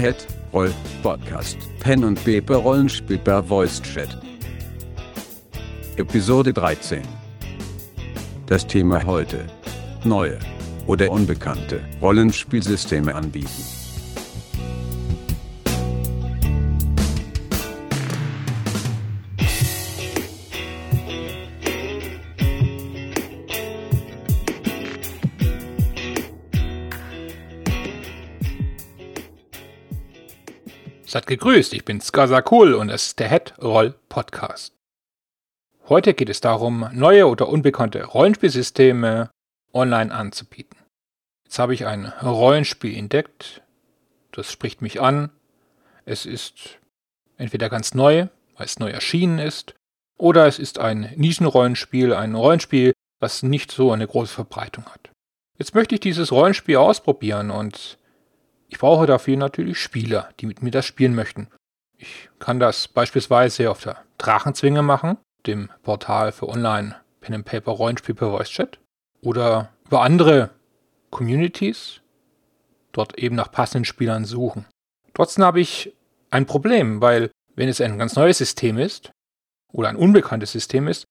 Head Roll Podcast Pen und Paper Rollenspiel per Voice Chat. Episode 13. Das Thema heute. Neue oder unbekannte Rollenspielsysteme anbieten. Seid gegrüßt, ich bin Skazakul und es ist der Head Roll Podcast. Heute geht es darum, neue oder unbekannte Rollenspielsysteme online anzubieten. Jetzt habe ich ein Rollenspiel entdeckt, das spricht mich an. Es ist entweder ganz neu, weil es neu erschienen ist, oder es ist ein Nischenrollenspiel, ein Rollenspiel, was nicht so eine große Verbreitung hat. Jetzt möchte ich dieses Rollenspiel ausprobieren und ich brauche dafür natürlich Spieler, die mit mir das spielen möchten. Ich kann das beispielsweise auf der Drachenzwinge machen, dem Portal für Online Pen and Paper Rollenspiel per Voice Chat, oder über andere Communities, dort eben nach passenden Spielern suchen. Trotzdem habe ich ein Problem, weil wenn es ein ganz neues System ist oder ein unbekanntes System ist,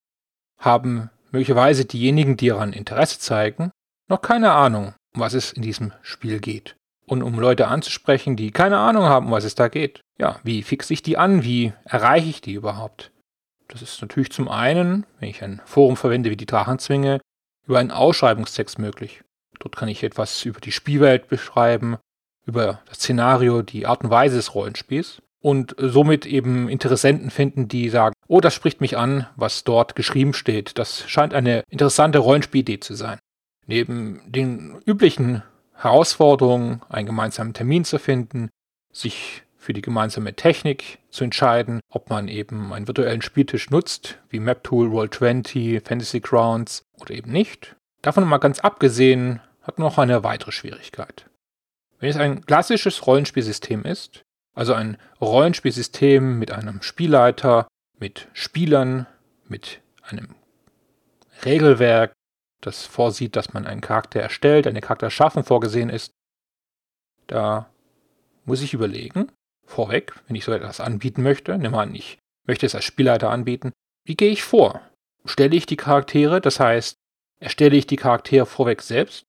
haben möglicherweise diejenigen, die daran Interesse zeigen, noch keine Ahnung, um was es in diesem Spiel geht und um Leute anzusprechen, die keine Ahnung haben, was es da geht. Ja, wie fixe ich die an? Wie erreiche ich die überhaupt? Das ist natürlich zum einen, wenn ich ein Forum verwende wie die Drachenzwinge, über einen Ausschreibungstext möglich. Dort kann ich etwas über die Spielwelt beschreiben, über das Szenario, die Art und Weise des Rollenspiels und somit eben Interessenten finden, die sagen, oh, das spricht mich an, was dort geschrieben steht. Das scheint eine interessante Rollenspielidee zu sein. Neben den üblichen Herausforderung, einen gemeinsamen Termin zu finden, sich für die gemeinsame Technik zu entscheiden, ob man eben einen virtuellen Spieltisch nutzt, wie MapTool, Roll20, Fantasy Grounds oder eben nicht. Davon mal ganz abgesehen, hat noch eine weitere Schwierigkeit. Wenn es ein klassisches Rollenspielsystem ist, also ein Rollenspielsystem mit einem Spielleiter, mit Spielern, mit einem Regelwerk, das vorsieht, dass man einen Charakter erstellt, eine Charakterschaffung vorgesehen ist. Da muss ich überlegen, vorweg, wenn ich so etwas anbieten möchte, nimm an, ich möchte es als Spielleiter anbieten, wie gehe ich vor? Stelle ich die Charaktere, das heißt, erstelle ich die Charaktere vorweg selbst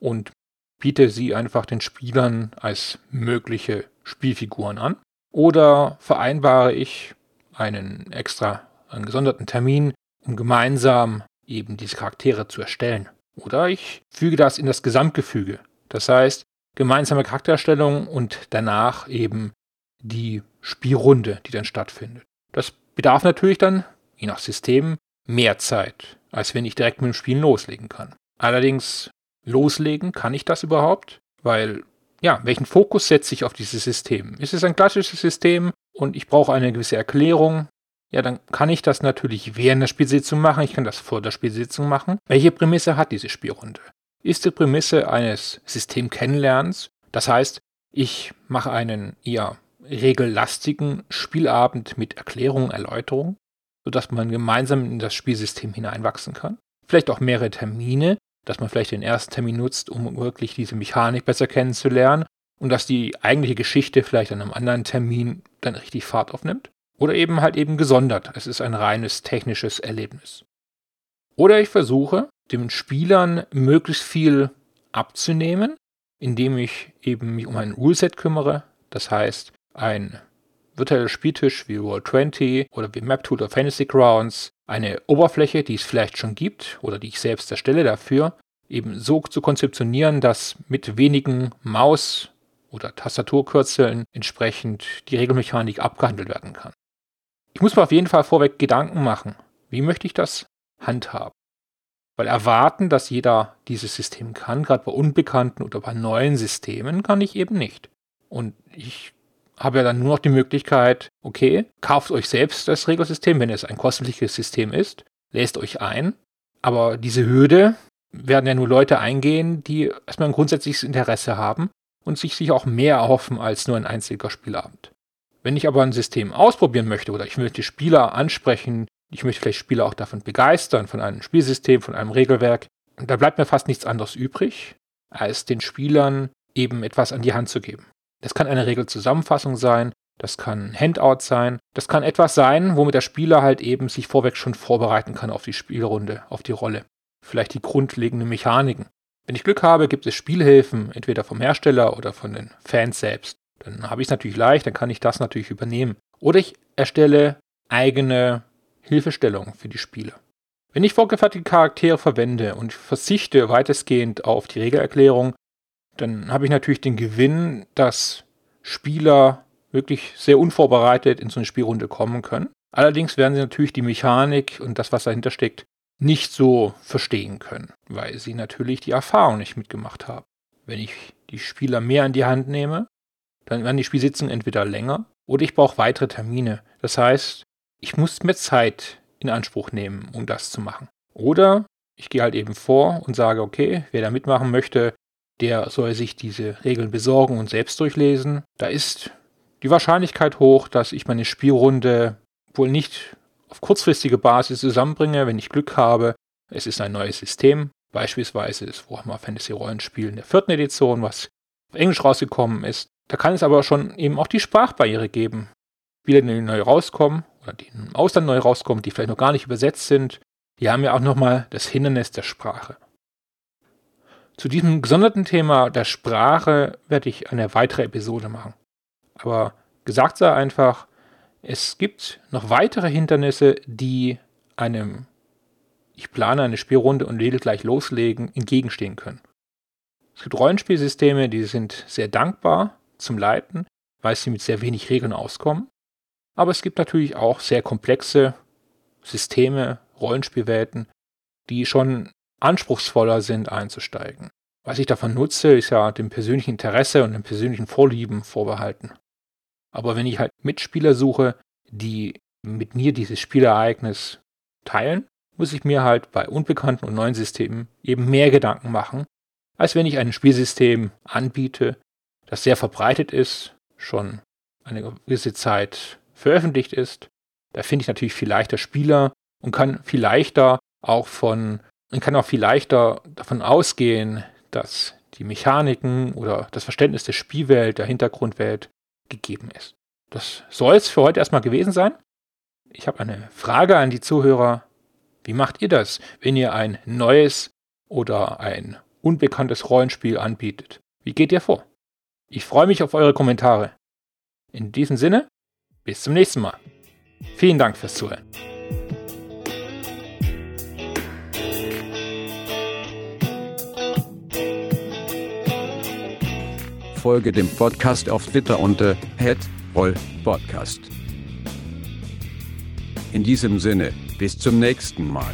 und biete sie einfach den Spielern als mögliche Spielfiguren an? Oder vereinbare ich einen extra, einen gesonderten Termin, um gemeinsam eben diese Charaktere zu erstellen. Oder ich füge das in das Gesamtgefüge. Das heißt, gemeinsame Charaktererstellung und danach eben die Spielrunde, die dann stattfindet. Das bedarf natürlich dann, je nach System, mehr Zeit, als wenn ich direkt mit dem Spielen loslegen kann. Allerdings, loslegen kann ich das überhaupt? Weil, ja, welchen Fokus setze ich auf dieses System? Ist es ein klassisches System und ich brauche eine gewisse Erklärung, ja, dann kann ich das natürlich während der Spielsitzung machen, ich kann das vor der Spielsitzung machen. Welche Prämisse hat diese Spielrunde? Ist die Prämisse eines Systemkennenlernens, das heißt, ich mache einen eher regellastigen Spielabend mit Erklärung, Erläuterung, sodass man gemeinsam in das Spielsystem hineinwachsen kann. Vielleicht auch mehrere Termine, dass man vielleicht den ersten Termin nutzt, um wirklich diese Mechanik besser kennenzulernen und dass die eigentliche Geschichte vielleicht an einem anderen Termin dann richtig Fahrt aufnimmt. Oder eben halt eben gesondert. Es ist ein reines technisches Erlebnis. Oder ich versuche, den Spielern möglichst viel abzunehmen, indem ich eben mich um ein Ruleset kümmere. Das heißt, ein virtueller Spieltisch wie Roll20 oder wie MapTool oder Fantasy Grounds, eine Oberfläche, die es vielleicht schon gibt oder die ich selbst erstelle dafür, eben so zu konzeptionieren, dass mit wenigen Maus- oder Tastaturkürzeln entsprechend die Regelmechanik abgehandelt werden kann. Ich muss mir auf jeden Fall vorweg Gedanken machen. Wie möchte ich das handhaben? Weil erwarten, dass jeder dieses System kann, gerade bei unbekannten oder bei neuen Systemen, kann ich eben nicht. Und ich habe ja dann nur noch die Möglichkeit, okay, kauft euch selbst das Regelsystem, wenn es ein kostenpflichtiges System ist, lest euch ein. Aber diese Hürde werden ja nur Leute eingehen, die erstmal ein grundsätzliches Interesse haben und sich, sich auch mehr erhoffen als nur ein einziger Spielabend. Wenn ich aber ein System ausprobieren möchte oder ich möchte Spieler ansprechen, ich möchte vielleicht Spieler auch davon begeistern, von einem Spielsystem, von einem Regelwerk, da bleibt mir fast nichts anderes übrig, als den Spielern eben etwas an die Hand zu geben. Das kann eine Regelzusammenfassung sein, das kann ein Handout sein, das kann etwas sein, womit der Spieler halt eben sich vorweg schon vorbereiten kann auf die Spielrunde, auf die Rolle. Vielleicht die grundlegenden Mechaniken. Wenn ich Glück habe, gibt es Spielhilfen, entweder vom Hersteller oder von den Fans selbst. Dann habe ich es natürlich leicht, dann kann ich das natürlich übernehmen. Oder ich erstelle eigene Hilfestellungen für die Spieler. Wenn ich vorgefertigte Charaktere verwende und verzichte weitestgehend auf die Regelerklärung, dann habe ich natürlich den Gewinn, dass Spieler wirklich sehr unvorbereitet in so eine Spielrunde kommen können. Allerdings werden sie natürlich die Mechanik und das, was dahinter steckt, nicht so verstehen können, weil sie natürlich die Erfahrung nicht mitgemacht haben. Wenn ich die Spieler mehr in die Hand nehme, dann werden die Spielsitzungen entweder länger oder ich brauche weitere Termine. Das heißt, ich muss mehr Zeit in Anspruch nehmen, um das zu machen. Oder ich gehe halt eben vor und sage, okay, wer da mitmachen möchte, der soll sich diese Regeln besorgen und selbst durchlesen. Da ist die Wahrscheinlichkeit hoch, dass ich meine Spielrunde wohl nicht auf kurzfristige Basis zusammenbringe, wenn ich Glück habe. Es ist ein neues System, beispielsweise das Warhammer Fantasy Rollenspiel in der vierten Edition, was auf Englisch rausgekommen ist. Da kann es aber schon eben auch die Sprachbarriere geben. Spiele, die neu rauskommen oder die im Ausland neu rauskommen, die vielleicht noch gar nicht übersetzt sind, die haben ja auch nochmal das Hindernis der Sprache. Zu diesem gesonderten Thema der Sprache werde ich eine weitere Episode machen. Aber gesagt sei einfach, es gibt noch weitere Hindernisse, die einem ich plane eine Spielrunde und will gleich loslegen, entgegenstehen können. Es gibt Rollenspielsysteme, die sind sehr dankbar zum Leiten, weil sie mit sehr wenig Regeln auskommen. Aber es gibt natürlich auch sehr komplexe Systeme, Rollenspielwelten, die schon anspruchsvoller sind einzusteigen. Was ich davon nutze, ist ja dem persönlichen Interesse und dem persönlichen Vorlieben vorbehalten. Aber wenn ich halt Mitspieler suche, die mit mir dieses Spielereignis teilen, muss ich mir halt bei unbekannten und neuen Systemen eben mehr Gedanken machen, als wenn ich ein Spielsystem anbiete, das sehr verbreitet ist, schon eine gewisse Zeit veröffentlicht ist. Da finde ich natürlich viel leichter Spieler und kann viel leichter auch von und kann auch viel leichter davon ausgehen, dass die Mechaniken oder das Verständnis der Spielwelt, der Hintergrundwelt gegeben ist. Das soll es für heute erstmal gewesen sein. Ich habe eine Frage an die Zuhörer. Wie macht ihr das, wenn ihr ein neues oder ein unbekanntes Rollenspiel anbietet? Wie geht ihr vor? Ich freue mich auf eure Kommentare. In diesem Sinne, bis zum nächsten Mal. Vielen Dank fürs Zuhören. Folge dem Podcast auf Twitter unter @rollpodcast. In diesem Sinne, bis zum nächsten Mal.